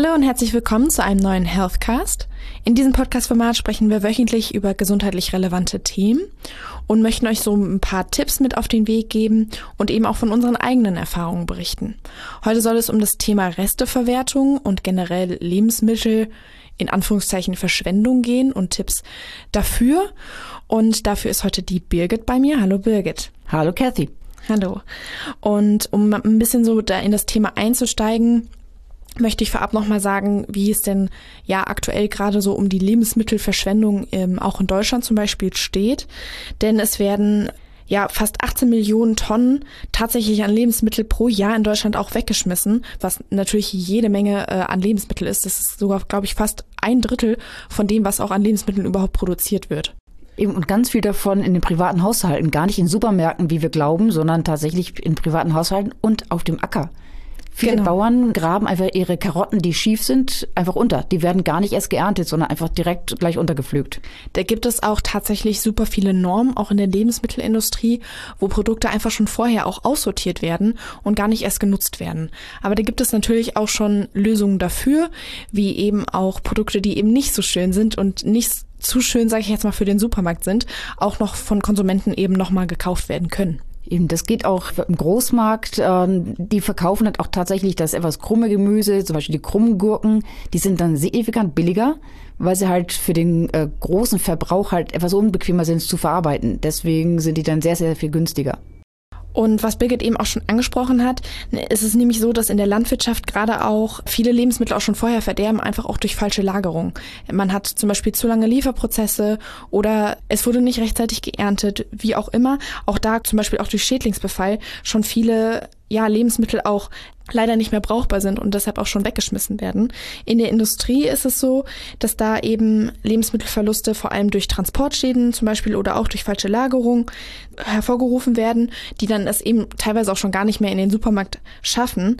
Hallo und herzlich willkommen zu einem neuen Healthcast. In diesem Podcast-Format sprechen wir wöchentlich über gesundheitlich relevante Themen und möchten euch so ein paar Tipps mit auf den Weg geben und eben auch von unseren eigenen Erfahrungen berichten. Heute soll es um das Thema Resteverwertung und generell Lebensmittel in Anführungszeichen Verschwendung gehen und Tipps dafür. Und dafür ist heute die Birgit bei mir. Hallo Birgit. Hallo Kathy. Hallo. Und um ein bisschen so da in das Thema einzusteigen, möchte ich vorab nochmal sagen, wie es denn ja aktuell gerade so um die Lebensmittelverschwendung ähm, auch in Deutschland zum Beispiel steht. Denn es werden ja fast 18 Millionen Tonnen tatsächlich an Lebensmittel pro Jahr in Deutschland auch weggeschmissen, was natürlich jede Menge äh, an Lebensmittel ist. Das ist sogar, glaube ich, fast ein Drittel von dem, was auch an Lebensmitteln überhaupt produziert wird. Eben und ganz viel davon in den privaten Haushalten, gar nicht in Supermärkten, wie wir glauben, sondern tatsächlich in privaten Haushalten und auf dem Acker. Viele genau. Bauern graben einfach ihre Karotten, die schief sind, einfach unter. Die werden gar nicht erst geerntet, sondern einfach direkt gleich untergepflügt. Da gibt es auch tatsächlich super viele Normen, auch in der Lebensmittelindustrie, wo Produkte einfach schon vorher auch aussortiert werden und gar nicht erst genutzt werden. Aber da gibt es natürlich auch schon Lösungen dafür, wie eben auch Produkte, die eben nicht so schön sind und nicht zu schön, sage ich jetzt mal, für den Supermarkt sind, auch noch von Konsumenten eben nochmal gekauft werden können. Eben, das geht auch im Großmarkt. Ähm, die verkaufen dann auch tatsächlich das etwas krumme Gemüse, zum Beispiel die krummen Gurken. Die sind dann signifikant billiger, weil sie halt für den äh, großen Verbrauch halt etwas unbequemer sind zu verarbeiten. Deswegen sind die dann sehr, sehr viel günstiger. Und was Birgit eben auch schon angesprochen hat, ist es nämlich so, dass in der Landwirtschaft gerade auch viele Lebensmittel auch schon vorher verderben, einfach auch durch falsche Lagerung. Man hat zum Beispiel zu lange Lieferprozesse oder es wurde nicht rechtzeitig geerntet, wie auch immer. Auch da zum Beispiel auch durch Schädlingsbefall schon viele ja, Lebensmittel auch leider nicht mehr brauchbar sind und deshalb auch schon weggeschmissen werden. In der Industrie ist es so, dass da eben Lebensmittelverluste vor allem durch Transportschäden zum Beispiel oder auch durch falsche Lagerung hervorgerufen werden, die dann es eben teilweise auch schon gar nicht mehr in den Supermarkt schaffen.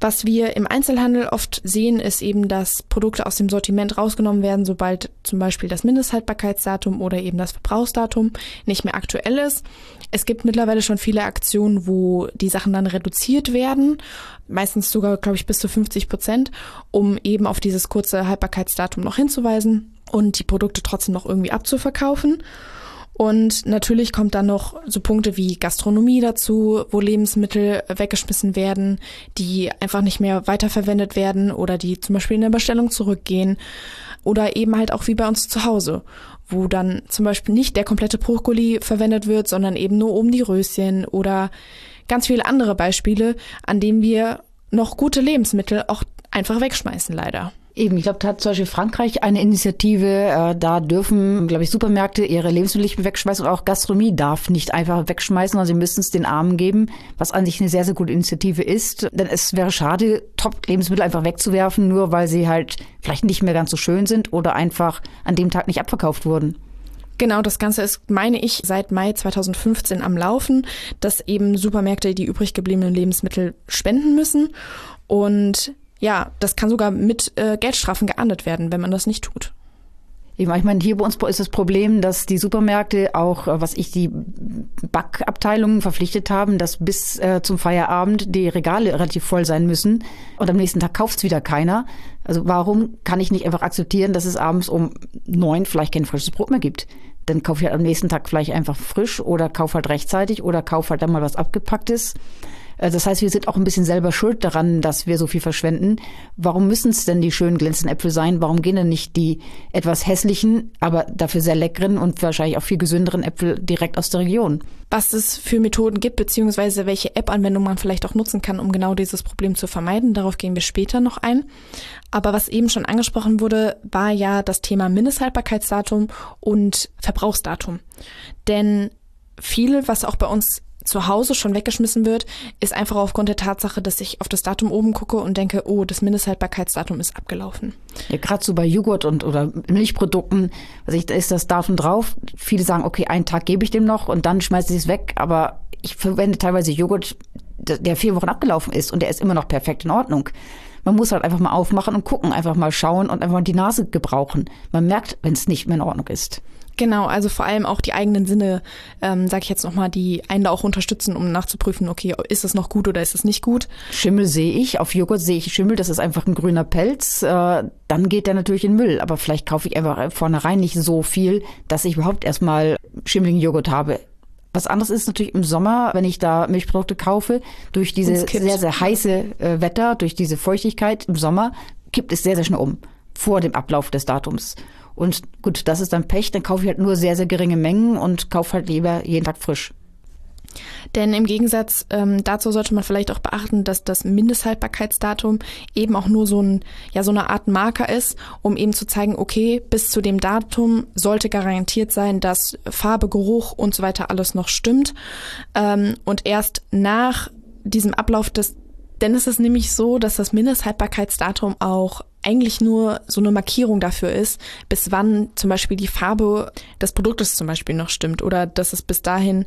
Was wir im Einzelhandel oft sehen, ist eben, dass Produkte aus dem Sortiment rausgenommen werden, sobald zum Beispiel das Mindesthaltbarkeitsdatum oder eben das Verbrauchsdatum nicht mehr aktuell ist. Es gibt mittlerweile schon viele Aktionen, wo die Sachen dann reduziert werden, meistens sogar, glaube ich, bis zu 50 Prozent, um eben auf dieses kurze Haltbarkeitsdatum noch hinzuweisen und die Produkte trotzdem noch irgendwie abzuverkaufen. Und natürlich kommt dann noch so Punkte wie Gastronomie dazu, wo Lebensmittel weggeschmissen werden, die einfach nicht mehr weiterverwendet werden oder die zum Beispiel in der Bestellung zurückgehen. Oder eben halt auch wie bei uns zu Hause, wo dann zum Beispiel nicht der komplette Brokkoli verwendet wird, sondern eben nur oben die Röschen oder ganz viele andere Beispiele, an denen wir noch gute Lebensmittel auch einfach wegschmeißen, leider. Eben, ich glaube, da hat zum Beispiel Frankreich eine Initiative, äh, da dürfen, glaube ich, Supermärkte ihre Lebensmittel nicht wegschmeißen und auch Gastronomie darf nicht einfach wegschmeißen, sondern sie müssen es den Armen geben, was an sich eine sehr, sehr gute Initiative ist. Denn es wäre schade, Top-Lebensmittel einfach wegzuwerfen, nur weil sie halt vielleicht nicht mehr ganz so schön sind oder einfach an dem Tag nicht abverkauft wurden. Genau, das Ganze ist, meine ich, seit Mai 2015 am Laufen, dass eben Supermärkte die übrig gebliebenen Lebensmittel spenden müssen. Und ja, das kann sogar mit äh, Geldstrafen geahndet werden, wenn man das nicht tut. Ich meine, hier bei uns ist das Problem, dass die Supermärkte auch, äh, was ich die Backabteilungen verpflichtet haben, dass bis äh, zum Feierabend die Regale relativ voll sein müssen und am nächsten Tag kauft es wieder keiner. Also warum kann ich nicht einfach akzeptieren, dass es abends um neun vielleicht kein frisches Brot mehr gibt? Dann kaufe ich halt am nächsten Tag vielleicht einfach frisch oder kaufe halt rechtzeitig oder kaufe halt dann mal was abgepacktes. Äh, das heißt, wir sind auch ein bisschen selber schuld daran, dass wir so viel verschwenden. Warum müssen es denn die schönen glänzenden Äpfel sein? Warum gehen denn nicht die etwas hässlichen, aber dafür sehr leckeren und wahrscheinlich auch viel gesünderen Äpfel direkt aus der Region? Was es für Methoden gibt, beziehungsweise welche App-Anwendung man vielleicht auch nutzen kann, um genau dieses Problem zu vermeiden, darauf gehen wir später noch ein. Aber was eben schon angesprochen wurde, war ja das Thema Mindesthaltbarkeitsdatum und Verbrauchsdatum. Denn viel, was auch bei uns zu Hause schon weggeschmissen wird, ist einfach aufgrund der Tatsache, dass ich auf das Datum oben gucke und denke, oh, das Mindesthaltbarkeitsdatum ist abgelaufen. Ja, gerade so bei Joghurt und oder Milchprodukten, also ich, da ist das Datum drauf. Viele sagen, okay, einen Tag gebe ich dem noch und dann schmeiße ich es weg. Aber ich verwende teilweise Joghurt, der vier Wochen abgelaufen ist und der ist immer noch perfekt in Ordnung. Man muss halt einfach mal aufmachen und gucken, einfach mal schauen und einfach mal die Nase gebrauchen. Man merkt, wenn es nicht mehr in Ordnung ist. Genau, also vor allem auch die eigenen Sinne, ähm, sag ich jetzt nochmal, die einen da auch unterstützen, um nachzuprüfen, okay, ist es noch gut oder ist es nicht gut? Schimmel sehe ich, auf Joghurt sehe ich Schimmel, das ist einfach ein grüner Pelz, äh, dann geht der natürlich in Müll. Aber vielleicht kaufe ich einfach vornherein nicht so viel, dass ich überhaupt erstmal schimmeligen Joghurt habe. Was anderes ist natürlich im Sommer, wenn ich da Milchprodukte kaufe, durch dieses sehr, sehr heiße äh, Wetter, durch diese Feuchtigkeit im Sommer, kippt es sehr, sehr schnell um vor dem Ablauf des Datums. Und gut, das ist dann Pech, dann kaufe ich halt nur sehr, sehr geringe Mengen und kaufe halt lieber jeden Tag frisch. Denn im Gegensatz ähm, dazu sollte man vielleicht auch beachten, dass das Mindesthaltbarkeitsdatum eben auch nur so, ein, ja, so eine Art Marker ist, um eben zu zeigen, okay, bis zu dem Datum sollte garantiert sein, dass Farbe, Geruch und so weiter alles noch stimmt. Ähm, und erst nach diesem Ablauf des denn es ist nämlich so, dass das Mindesthaltbarkeitsdatum auch eigentlich nur so eine Markierung dafür ist, bis wann zum Beispiel die Farbe des Produktes zum Beispiel noch stimmt oder dass es bis dahin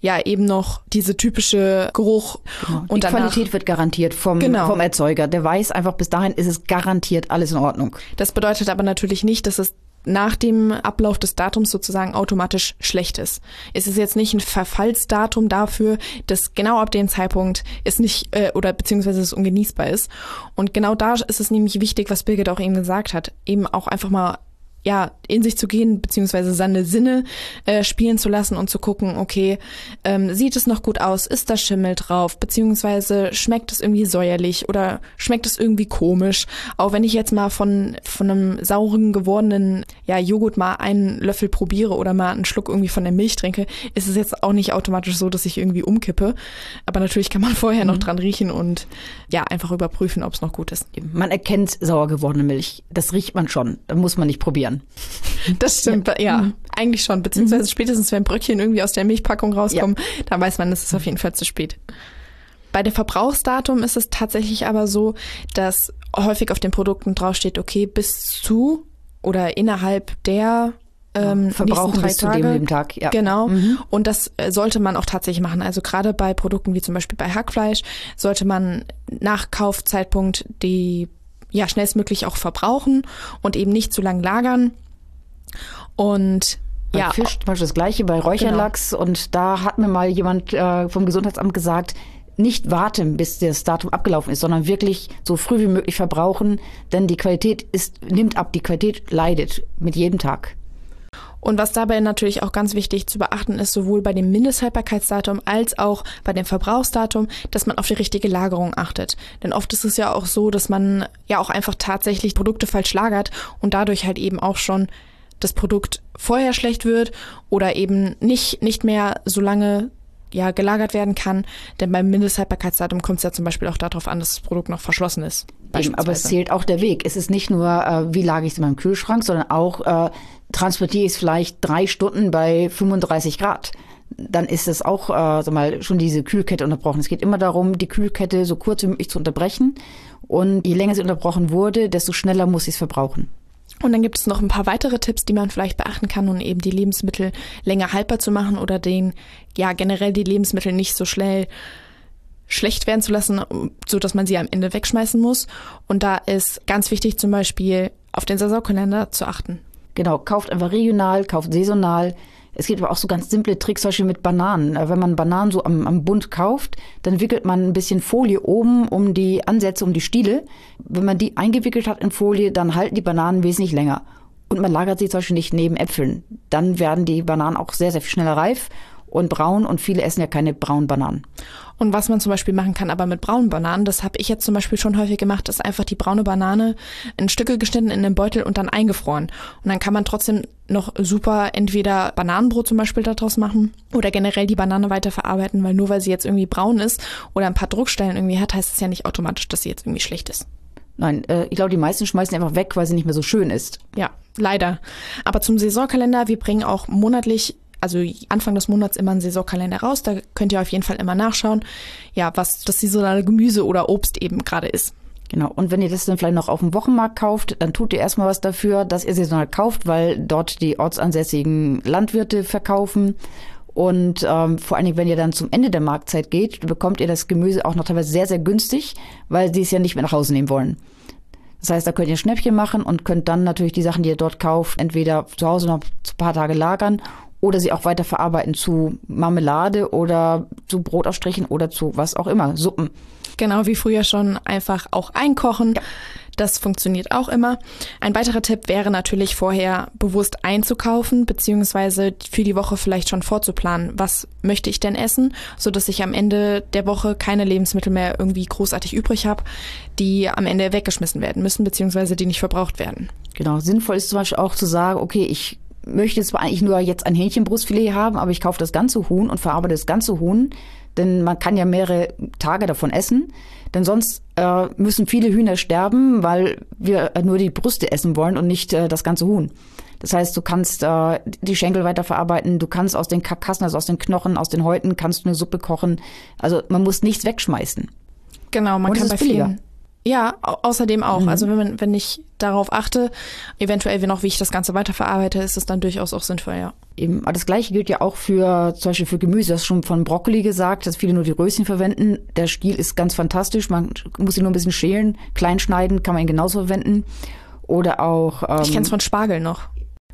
ja eben noch diese typische Geruch genau. und die danach, Qualität wird garantiert vom, genau. vom Erzeuger. Der weiß einfach, bis dahin ist es garantiert alles in Ordnung. Das bedeutet aber natürlich nicht, dass es nach dem Ablauf des Datums sozusagen automatisch schlecht ist. Es ist jetzt nicht ein Verfallsdatum dafür, dass genau ab dem Zeitpunkt es nicht äh, oder beziehungsweise es ungenießbar ist. Und genau da ist es nämlich wichtig, was Birgit auch eben gesagt hat, eben auch einfach mal ja, in sich zu gehen, beziehungsweise seine Sinne äh, spielen zu lassen und zu gucken, okay, ähm, sieht es noch gut aus, ist da Schimmel drauf, beziehungsweise schmeckt es irgendwie säuerlich oder schmeckt es irgendwie komisch. Auch wenn ich jetzt mal von, von einem sauren gewordenen ja, Joghurt mal einen Löffel probiere oder mal einen Schluck irgendwie von der Milch trinke, ist es jetzt auch nicht automatisch so, dass ich irgendwie umkippe. Aber natürlich kann man vorher mhm. noch dran riechen und ja, einfach überprüfen, ob es noch gut ist. Man erkennt sauer gewordene Milch. Das riecht man schon. Da muss man nicht probieren Das stimmt, ja, ja mhm. eigentlich schon. Beziehungsweise mhm. spätestens, wenn Bröckchen irgendwie aus der Milchpackung rauskommen, ja. dann weiß man, es ist auf jeden Fall zu spät. Bei dem Verbrauchsdatum ist es tatsächlich aber so, dass häufig auf den Produkten draufsteht, okay, bis zu oder innerhalb der ähm, Verbrauchen bis Tage. zu dem, Tag. Ja. Genau. Mhm. Und das äh, sollte man auch tatsächlich machen. Also gerade bei Produkten wie zum Beispiel bei Hackfleisch sollte man nach Kaufzeitpunkt die ja schnellstmöglich auch verbrauchen und eben nicht zu lang lagern. Und bei ja, Fisch zum Beispiel das gleiche bei Räucherlachs genau. und da hat mir mal jemand äh, vom Gesundheitsamt gesagt, nicht warten, bis das Datum abgelaufen ist, sondern wirklich so früh wie möglich verbrauchen, denn die Qualität ist, nimmt ab, die Qualität leidet mit jedem Tag. Und was dabei natürlich auch ganz wichtig zu beachten ist, sowohl bei dem Mindesthaltbarkeitsdatum als auch bei dem Verbrauchsdatum, dass man auf die richtige Lagerung achtet. Denn oft ist es ja auch so, dass man ja auch einfach tatsächlich Produkte falsch lagert und dadurch halt eben auch schon das Produkt vorher schlecht wird oder eben nicht, nicht mehr so lange ja, gelagert werden kann. Denn beim Mindesthaltbarkeitsdatum kommt es ja zum Beispiel auch darauf an, dass das Produkt noch verschlossen ist. Aber es zählt auch der Weg. Es ist nicht nur, äh, wie lage ich es in meinem Kühlschrank, sondern auch, äh, transportiere ich es vielleicht drei Stunden bei 35 Grad. Dann ist es auch äh, sag mal, schon diese Kühlkette unterbrochen. Es geht immer darum, die Kühlkette so kurz wie möglich zu unterbrechen. Und je länger sie unterbrochen wurde, desto schneller muss ich es verbrauchen. Und dann gibt es noch ein paar weitere Tipps, die man vielleicht beachten kann, um eben die Lebensmittel länger haltbar zu machen oder den, ja, generell die Lebensmittel nicht so schnell schlecht werden zu lassen, so dass man sie am Ende wegschmeißen muss. Und da ist ganz wichtig zum Beispiel auf den Saisonkalender zu achten. Genau, kauft einfach regional, kauft saisonal. Es gibt aber auch so ganz simple Tricks, zum Beispiel mit Bananen. Äh, wenn man Bananen so am, am Bund kauft, dann wickelt man ein bisschen Folie oben um die Ansätze, um die Stiele. Wenn man die eingewickelt hat in Folie, dann halten die Bananen wesentlich länger. Und man lagert sie zum Beispiel nicht neben Äpfeln. Dann werden die Bananen auch sehr, sehr viel schneller reif und braun und viele essen ja keine braunen Bananen. Und was man zum Beispiel machen kann, aber mit braunen Bananen, das habe ich jetzt zum Beispiel schon häufig gemacht, ist einfach die braune Banane in Stücke geschnitten in den Beutel und dann eingefroren. Und dann kann man trotzdem noch super entweder Bananenbrot zum Beispiel daraus machen oder generell die Banane weiterverarbeiten, weil nur weil sie jetzt irgendwie braun ist oder ein paar Druckstellen irgendwie hat, heißt es ja nicht automatisch, dass sie jetzt irgendwie schlecht ist. Nein, äh, ich glaube, die meisten schmeißen einfach weg, weil sie nicht mehr so schön ist. Ja, leider. Aber zum Saisonkalender, wir bringen auch monatlich also Anfang des Monats immer einen Saisonkalender raus. Da könnt ihr auf jeden Fall immer nachschauen, ja, was das saisonale Gemüse oder Obst eben gerade ist. Genau. Und wenn ihr das dann vielleicht noch auf dem Wochenmarkt kauft, dann tut ihr erstmal was dafür, dass ihr saisonal kauft, weil dort die ortsansässigen Landwirte verkaufen. Und ähm, vor allen Dingen, wenn ihr dann zum Ende der Marktzeit geht, bekommt ihr das Gemüse auch noch teilweise sehr, sehr günstig, weil sie es ja nicht mehr nach Hause nehmen wollen. Das heißt, da könnt ihr Schnäppchen machen und könnt dann natürlich die Sachen, die ihr dort kauft, entweder zu Hause noch paar Tage lagern oder sie auch weiter verarbeiten zu Marmelade oder zu Brotausstrichen oder zu was auch immer, Suppen. Genau wie früher schon einfach auch einkochen. Ja. Das funktioniert auch immer. Ein weiterer Tipp wäre natürlich vorher bewusst einzukaufen, beziehungsweise für die Woche vielleicht schon vorzuplanen. Was möchte ich denn essen, so dass ich am Ende der Woche keine Lebensmittel mehr irgendwie großartig übrig habe, die am Ende weggeschmissen werden müssen, beziehungsweise die nicht verbraucht werden. Genau. Sinnvoll ist zum Beispiel auch zu sagen, okay, ich möchte zwar eigentlich nur jetzt ein Hähnchenbrustfilet haben, aber ich kaufe das ganze Huhn und verarbeite das ganze Huhn, denn man kann ja mehrere Tage davon essen. Denn sonst äh, müssen viele Hühner sterben, weil wir nur die Brüste essen wollen und nicht äh, das ganze Huhn. Das heißt, du kannst äh, die Schenkel weiterverarbeiten, du kannst aus den Karkassen, also aus den Knochen, aus den Häuten, kannst du eine Suppe kochen. Also man muss nichts wegschmeißen. Genau, man und kann bei billiger. vielen ja, außerdem auch. Mhm. Also wenn man, wenn ich darauf achte, eventuell noch, wie ich das Ganze weiterverarbeite, ist es dann durchaus auch sinnvoll, ja. Eben, aber das gleiche gilt ja auch für zum Beispiel für Gemüse. Du hast schon von Brokkoli gesagt, dass viele nur die Röschen verwenden. Der Stiel ist ganz fantastisch. Man muss ihn nur ein bisschen schälen, klein schneiden, kann man ihn genauso verwenden. Oder auch. Ähm, ich kenne es von Spargel noch.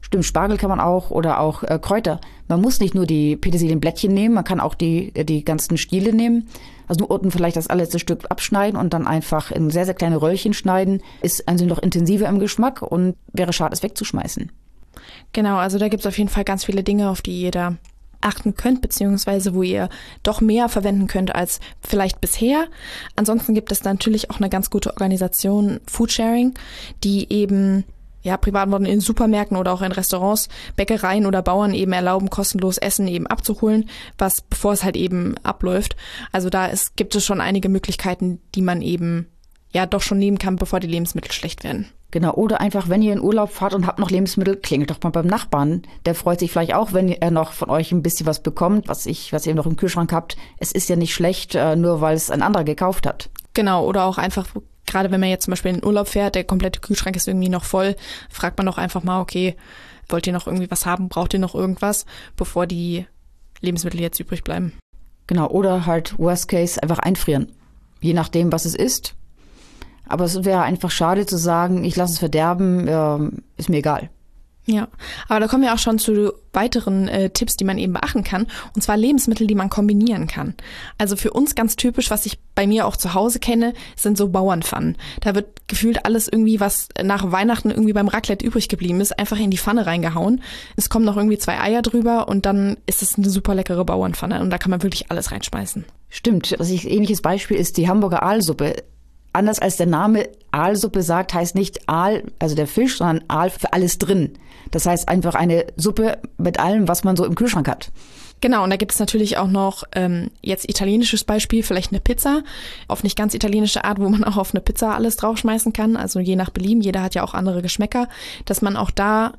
Stimmt, Spargel kann man auch oder auch äh, Kräuter. Man muss nicht nur die Petersilienblättchen nehmen, man kann auch die, die ganzen Stiele nehmen. Also nur unten vielleicht das allerletzte Stück abschneiden und dann einfach in sehr, sehr kleine Röllchen schneiden. Ist also noch intensiver im Geschmack und wäre schade, es wegzuschmeißen. Genau, also da gibt es auf jeden Fall ganz viele Dinge, auf die da achten könnt, beziehungsweise wo ihr doch mehr verwenden könnt als vielleicht bisher. Ansonsten gibt es natürlich auch eine ganz gute Organisation, Foodsharing, die eben ja, Privatwohnungen in Supermärkten oder auch in Restaurants, Bäckereien oder Bauern eben erlauben, kostenlos Essen eben abzuholen, was bevor es halt eben abläuft. Also da ist, gibt es schon einige Möglichkeiten, die man eben ja doch schon nehmen kann, bevor die Lebensmittel schlecht werden. Genau, oder einfach, wenn ihr in Urlaub fahrt und habt noch Lebensmittel, klingelt doch mal beim Nachbarn. Der freut sich vielleicht auch, wenn er noch von euch ein bisschen was bekommt, was ich, was ihr noch im Kühlschrank habt. Es ist ja nicht schlecht, äh, nur weil es ein anderer gekauft hat. Genau, oder auch einfach gerade wenn man jetzt zum Beispiel in den Urlaub fährt, der komplette Kühlschrank ist irgendwie noch voll, fragt man doch einfach mal, okay, wollt ihr noch irgendwie was haben, braucht ihr noch irgendwas, bevor die Lebensmittel jetzt übrig bleiben. Genau, oder halt Worst Case einfach einfrieren. Je nachdem, was es ist. Aber es wäre einfach schade zu sagen, ich lasse es verderben, äh, ist mir egal. Ja, aber da kommen wir auch schon zu weiteren äh, Tipps, die man eben beachten kann. Und zwar Lebensmittel, die man kombinieren kann. Also für uns ganz typisch, was ich bei mir auch zu Hause kenne, sind so Bauernpfannen. Da wird gefühlt alles irgendwie, was nach Weihnachten irgendwie beim Raclette übrig geblieben ist, einfach in die Pfanne reingehauen. Es kommen noch irgendwie zwei Eier drüber und dann ist es eine super leckere Bauernpfanne. Und da kann man wirklich alles reinschmeißen. Stimmt. Also ich, ähnliches Beispiel ist die Hamburger Aalsuppe anders als der Name Aalsuppe sagt, heißt nicht Aal, also der Fisch, sondern Aal für alles drin. Das heißt einfach eine Suppe mit allem, was man so im Kühlschrank hat. Genau, und da gibt es natürlich auch noch ähm, jetzt italienisches Beispiel, vielleicht eine Pizza, auf nicht ganz italienische Art, wo man auch auf eine Pizza alles draufschmeißen kann, also je nach Belieben, jeder hat ja auch andere Geschmäcker, dass man auch da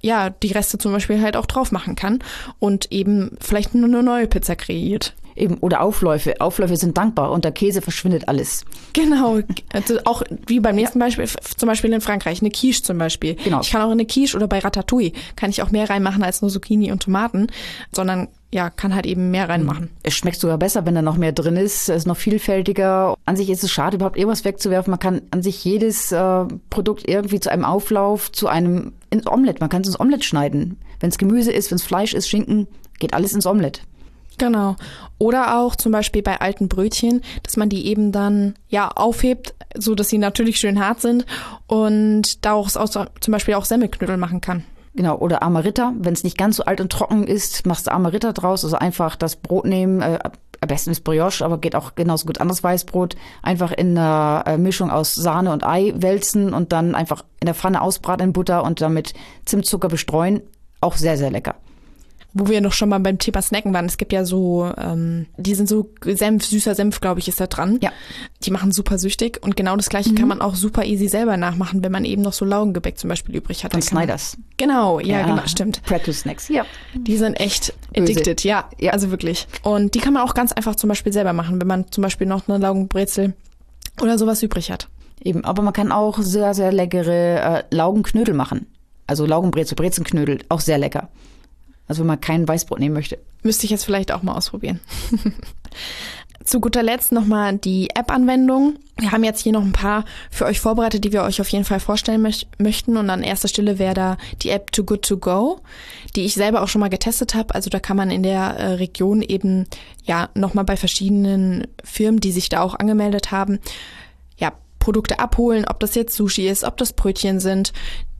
ja die Reste zum Beispiel halt auch drauf machen kann und eben vielleicht nur eine neue Pizza kreiert. Eben, oder Aufläufe. Aufläufe sind dankbar. Unter Käse verschwindet alles. Genau. Also auch wie beim nächsten ja. Beispiel, zum Beispiel in Frankreich, eine Quiche zum Beispiel. Genau. Ich kann auch in eine Quiche oder bei Ratatouille, kann ich auch mehr reinmachen als nur Zucchini und Tomaten, sondern ja, kann halt eben mehr reinmachen. Hm. Es schmeckt sogar besser, wenn da noch mehr drin ist. Es ist noch vielfältiger. An sich ist es schade, überhaupt irgendwas wegzuwerfen. Man kann an sich jedes äh, Produkt irgendwie zu einem Auflauf, zu einem ins Omelett. Man kann es ins Omelett schneiden. Wenn es Gemüse ist, wenn es Fleisch ist, Schinken, geht alles ins Omelett. Genau. Oder auch zum Beispiel bei alten Brötchen, dass man die eben dann ja aufhebt, so dass sie natürlich schön hart sind und daraus auch zum Beispiel auch Semmelknödel machen kann. Genau, oder Amaritta. Wenn es nicht ganz so alt und trocken ist, machst du Amaritta draus. Also einfach das Brot nehmen, äh, am besten ist Brioche, aber geht auch genauso gut anderes Weißbrot. Einfach in einer äh, Mischung aus Sahne und Ei wälzen und dann einfach in der Pfanne ausbraten in Butter und damit Zimtzucker bestreuen. Auch sehr, sehr lecker wo wir noch schon mal beim Thema Snacken waren. Es gibt ja so, ähm, die sind so Senf, süßer Senf, glaube ich, ist da dran. Ja. Die machen super süchtig und genau das gleiche mhm. kann man auch super easy selber nachmachen, wenn man eben noch so Laugengebäck zum Beispiel übrig hat. Von Snyders. Genau, ja, ja, genau, stimmt. Pretto Snacks, ja. Die sind echt addicted, ja, ja, also wirklich. Und die kann man auch ganz einfach zum Beispiel selber machen, wenn man zum Beispiel noch eine Laugenbrezel oder sowas übrig hat. Eben, aber man kann auch sehr, sehr leckere äh, Laugenknödel machen. Also Laugenbrezel, Brezenknödel, auch sehr lecker. Also wenn man kein Weißbrot nehmen möchte. Müsste ich jetzt vielleicht auch mal ausprobieren. Zu guter Letzt nochmal die App-Anwendung. Wir haben jetzt hier noch ein paar für euch vorbereitet, die wir euch auf jeden Fall vorstellen möch möchten. Und an erster Stelle wäre da die App Too Good To Go, die ich selber auch schon mal getestet habe. Also da kann man in der äh, Region eben ja nochmal bei verschiedenen Firmen, die sich da auch angemeldet haben, ja, Produkte abholen, ob das jetzt Sushi ist, ob das Brötchen sind,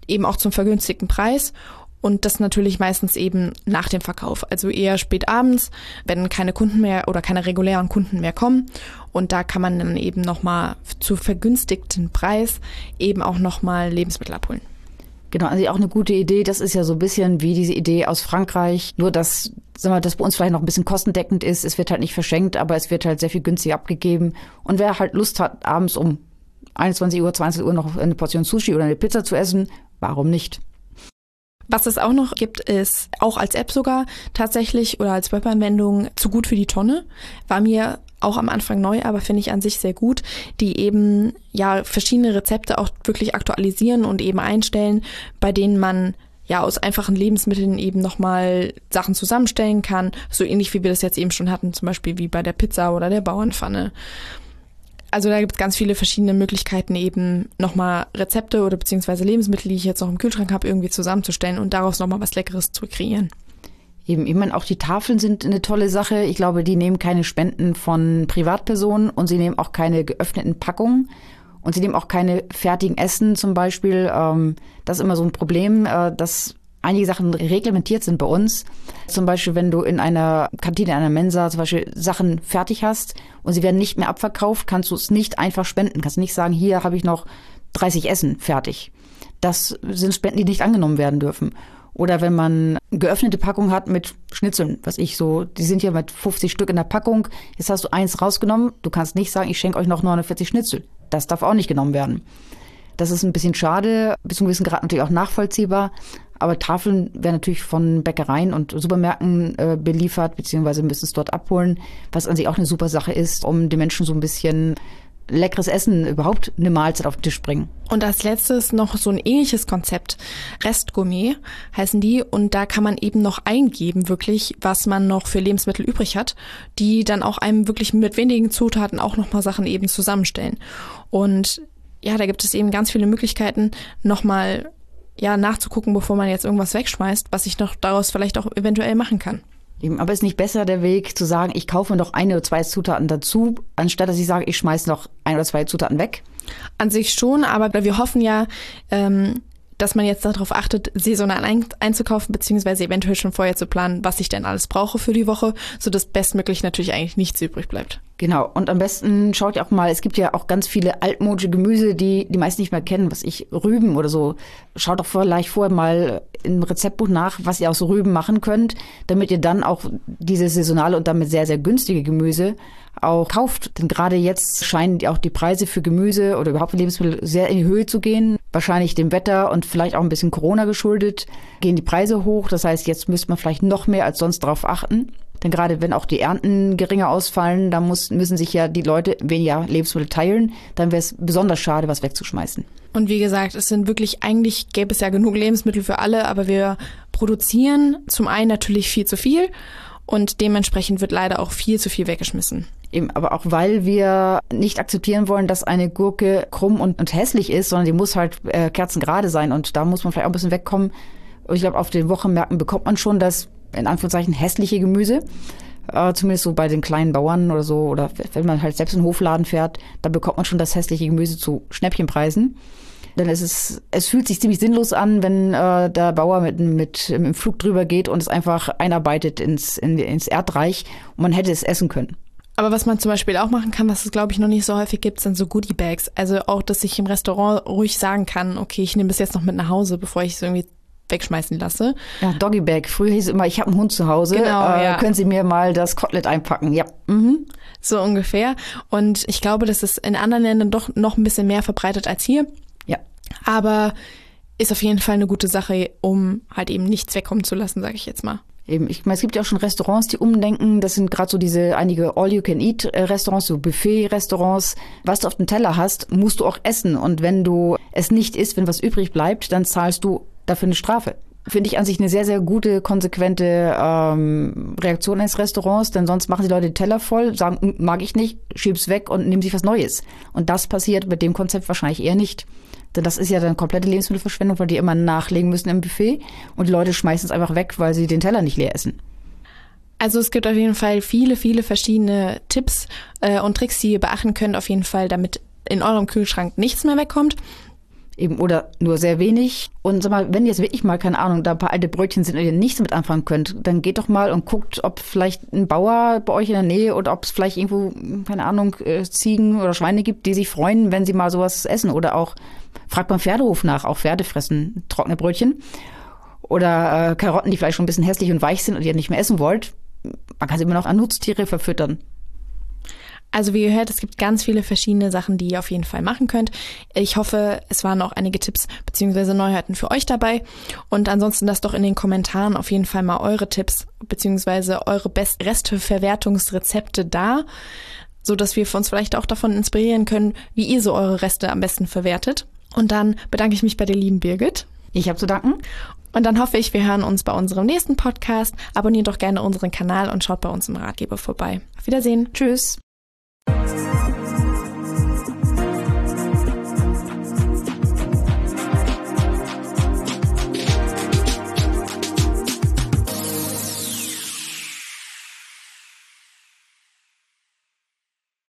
eben auch zum vergünstigten Preis. Und das natürlich meistens eben nach dem Verkauf, also eher spät abends, wenn keine Kunden mehr oder keine regulären Kunden mehr kommen. Und da kann man dann eben nochmal zu vergünstigten Preis eben auch nochmal Lebensmittel abholen. Genau, also auch eine gute Idee. Das ist ja so ein bisschen wie diese Idee aus Frankreich. Nur, dass, sagen wir, das bei uns vielleicht noch ein bisschen kostendeckend ist. Es wird halt nicht verschenkt, aber es wird halt sehr viel günstiger abgegeben. Und wer halt Lust hat, abends um 21 Uhr, 20 Uhr noch eine Portion Sushi oder eine Pizza zu essen, warum nicht? Was es auch noch gibt, ist auch als App sogar tatsächlich oder als Webanwendung zu gut für die Tonne. War mir auch am Anfang neu, aber finde ich an sich sehr gut, die eben ja verschiedene Rezepte auch wirklich aktualisieren und eben einstellen, bei denen man ja aus einfachen Lebensmitteln eben nochmal Sachen zusammenstellen kann, so ähnlich wie wir das jetzt eben schon hatten, zum Beispiel wie bei der Pizza oder der Bauernpfanne. Also da gibt es ganz viele verschiedene Möglichkeiten, eben nochmal Rezepte oder beziehungsweise Lebensmittel, die ich jetzt noch im Kühlschrank habe, irgendwie zusammenzustellen und daraus nochmal was Leckeres zu kreieren. Eben, ich meine, auch die Tafeln sind eine tolle Sache. Ich glaube, die nehmen keine Spenden von Privatpersonen und sie nehmen auch keine geöffneten Packungen. Und sie nehmen auch keine fertigen Essen zum Beispiel. Ähm, das ist immer so ein Problem, äh, dass einige Sachen reglementiert sind bei uns. Zum Beispiel, wenn du in einer Kantine, in einer Mensa zum Beispiel Sachen fertig hast und sie werden nicht mehr abverkauft, kannst du es nicht einfach spenden. Kannst nicht sagen, hier habe ich noch 30 Essen fertig. Das sind Spenden, die nicht angenommen werden dürfen. Oder wenn man geöffnete Packung hat mit Schnitzeln, was ich so, die sind ja mit 50 Stück in der Packung. Jetzt hast du eins rausgenommen. Du kannst nicht sagen, ich schenke euch noch 49 Schnitzel. Das darf auch nicht genommen werden. Das ist ein bisschen schade, bis zu einem gewissen Grad natürlich auch nachvollziehbar. Aber Tafeln werden natürlich von Bäckereien und Supermärkten äh, beliefert, beziehungsweise müssen es dort abholen, was an sich auch eine super Sache ist, um den Menschen so ein bisschen leckeres Essen überhaupt eine Mahlzeit auf den Tisch bringen. Und als letztes noch so ein ähnliches Konzept. Restgourmet heißen die. Und da kann man eben noch eingeben, wirklich, was man noch für Lebensmittel übrig hat, die dann auch einem wirklich mit wenigen Zutaten auch nochmal Sachen eben zusammenstellen. Und ja, da gibt es eben ganz viele Möglichkeiten, nochmal ja, nachzugucken, bevor man jetzt irgendwas wegschmeißt, was ich noch daraus vielleicht auch eventuell machen kann. Aber ist nicht besser der Weg zu sagen, ich kaufe noch eine oder zwei Zutaten dazu, anstatt dass ich sage, ich schmeiße noch ein oder zwei Zutaten weg? An sich schon, aber wir hoffen ja, ähm, dass man jetzt darauf achtet, saisonal ein, einzukaufen, beziehungsweise eventuell schon vorher zu planen, was ich denn alles brauche für die Woche, sodass bestmöglich natürlich eigentlich nichts übrig bleibt. Genau. Und am besten schaut ihr auch mal, es gibt ja auch ganz viele altmodische Gemüse, die die meisten nicht mehr kennen, was ich, Rüben oder so. Schaut doch vielleicht vorher mal im Rezeptbuch nach, was ihr aus Rüben machen könnt, damit ihr dann auch diese saisonale und damit sehr, sehr günstige Gemüse auch kauft. Denn gerade jetzt scheinen auch die Preise für Gemüse oder überhaupt für Lebensmittel sehr in die Höhe zu gehen. Wahrscheinlich dem Wetter und vielleicht auch ein bisschen Corona geschuldet, gehen die Preise hoch. Das heißt, jetzt müsste man vielleicht noch mehr als sonst darauf achten. Denn gerade wenn auch die Ernten geringer ausfallen, dann muss, müssen sich ja die Leute weniger Lebensmittel teilen. Dann wäre es besonders schade, was wegzuschmeißen. Und wie gesagt, es sind wirklich, eigentlich gäbe es ja genug Lebensmittel für alle, aber wir produzieren zum einen natürlich viel zu viel und dementsprechend wird leider auch viel zu viel weggeschmissen. Eben, aber auch weil wir nicht akzeptieren wollen, dass eine Gurke krumm und, und hässlich ist, sondern die muss halt äh, kerzengerade sein und da muss man vielleicht auch ein bisschen wegkommen. Ich glaube, auf den Wochenmärkten bekommt man schon das in Anführungszeichen hässliche Gemüse. Äh, zumindest so bei den kleinen Bauern oder so, oder wenn man halt selbst in den Hofladen fährt, da bekommt man schon das hässliche Gemüse zu Schnäppchenpreisen. Denn es ist, es fühlt sich ziemlich sinnlos an, wenn äh, der Bauer mit, mit im Flug drüber geht und es einfach einarbeitet ins, in, ins Erdreich und man hätte es essen können. Aber was man zum Beispiel auch machen kann, was es glaube ich noch nicht so häufig gibt, sind so Goodie Bags. Also auch, dass ich im Restaurant ruhig sagen kann, okay, ich nehme das jetzt noch mit nach Hause, bevor ich es irgendwie wegschmeißen lasse. Ja, Doggy Bag. Früher hieß es immer, ich habe einen Hund zu Hause. Genau, äh, ja. Können Sie mir mal das Kotelett einpacken? Ja. Mhm. So ungefähr. Und ich glaube, das ist in anderen Ländern doch noch ein bisschen mehr verbreitet als hier. Ja. Aber ist auf jeden Fall eine gute Sache, um halt eben nichts wegkommen zu lassen, sage ich jetzt mal. Eben, ich meine, es gibt ja auch schon Restaurants, die umdenken. Das sind gerade so diese einige All-You-Can-Eat-Restaurants, so Buffet-Restaurants. Was du auf dem Teller hast, musst du auch essen. Und wenn du es nicht isst, wenn was übrig bleibt, dann zahlst du dafür eine Strafe. finde ich an sich eine sehr, sehr gute, konsequente ähm, Reaktion eines Restaurants, denn sonst machen die Leute den Teller voll, sagen, hm, mag ich nicht, schieb's weg und nehmen sich was Neues. Und das passiert mit dem Konzept wahrscheinlich eher nicht. Denn das ist ja dann komplette Lebensmittelverschwendung, weil die immer nachlegen müssen im Buffet und die Leute schmeißen es einfach weg, weil sie den Teller nicht leer essen. Also es gibt auf jeden Fall viele, viele verschiedene Tipps äh, und Tricks, die ihr beachten könnt, auf jeden Fall, damit in eurem Kühlschrank nichts mehr wegkommt eben oder nur sehr wenig. Und sag mal, wenn jetzt wirklich mal, keine Ahnung, da ein paar alte Brötchen sind und ihr nichts mit anfangen könnt, dann geht doch mal und guckt, ob vielleicht ein Bauer bei euch in der Nähe oder ob es vielleicht irgendwo, keine Ahnung, äh, Ziegen oder Schweine gibt, die sich freuen, wenn sie mal sowas essen. Oder auch, fragt beim Pferdehof nach, auch Pferde fressen trockene Brötchen. Oder äh, Karotten, die vielleicht schon ein bisschen hässlich und weich sind und ihr nicht mehr essen wollt. Man kann sie immer noch an Nutztiere verfüttern. Also wie ihr hört, es gibt ganz viele verschiedene Sachen, die ihr auf jeden Fall machen könnt. Ich hoffe, es waren auch einige Tipps beziehungsweise Neuheiten für euch dabei. Und ansonsten lasst doch in den Kommentaren auf jeden Fall mal eure Tipps beziehungsweise eure best Resteverwertungsrezepte da, so dass wir uns vielleicht auch davon inspirieren können, wie ihr so eure Reste am besten verwertet. Und dann bedanke ich mich bei der lieben Birgit. Ich habe zu danken. Und dann hoffe ich, wir hören uns bei unserem nächsten Podcast. Abonniert doch gerne unseren Kanal und schaut bei uns im Ratgeber vorbei. Auf Wiedersehen. Tschüss. Thank you.